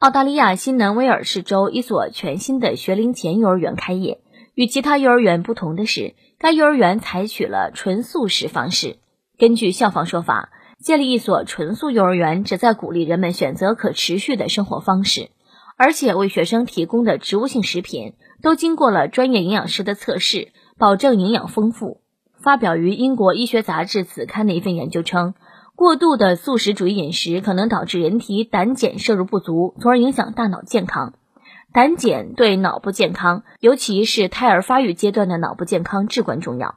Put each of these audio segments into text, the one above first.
澳大利亚新南威尔士州一所全新的学龄前幼儿园开业。与其他幼儿园不同的是，该幼儿园采取了纯素食方式。根据校方说法，建立一所纯素幼儿园旨在鼓励人们选择可持续的生活方式，而且为学生提供的植物性食品都经过了专业营养师的测试，保证营养丰富。发表于英国医学杂志子刊的一份研究称。过度的素食主义饮食可能导致人体胆碱摄入不足，从而影响大脑健康。胆碱对脑部健康，尤其是胎儿发育阶段的脑部健康至关重要。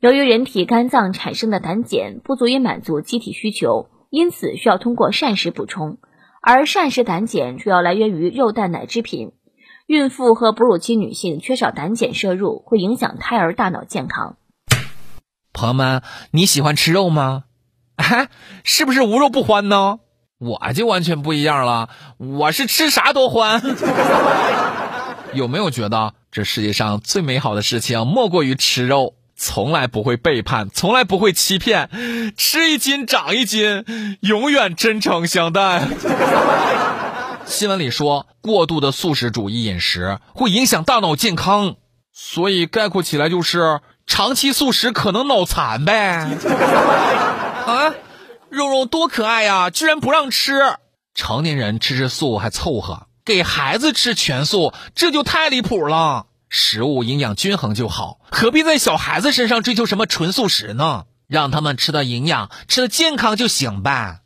由于人体肝脏产生的胆碱不足以满足机体需求，因此需要通过膳食补充。而膳食胆碱主要来源于肉蛋奶制品。孕妇和哺乳期女性缺少胆碱摄入，会影响胎儿大脑健康。朋友们，你喜欢吃肉吗？哎，是不是无肉不欢呢？我就完全不一样了，我是吃啥都欢。有没有觉得这世界上最美好的事情莫过于吃肉？从来不会背叛，从来不会欺骗，吃一斤长一斤，永远真诚相待。新闻里说，过度的素食主义饮食会影响大脑健康，所以概括起来就是长期素食可能脑残呗。啊，肉肉多可爱呀！居然不让吃，成年人吃吃素还凑合，给孩子吃全素，这就太离谱了。食物营养均衡就好，何必在小孩子身上追求什么纯素食呢？让他们吃的营养、吃的健康就行呗。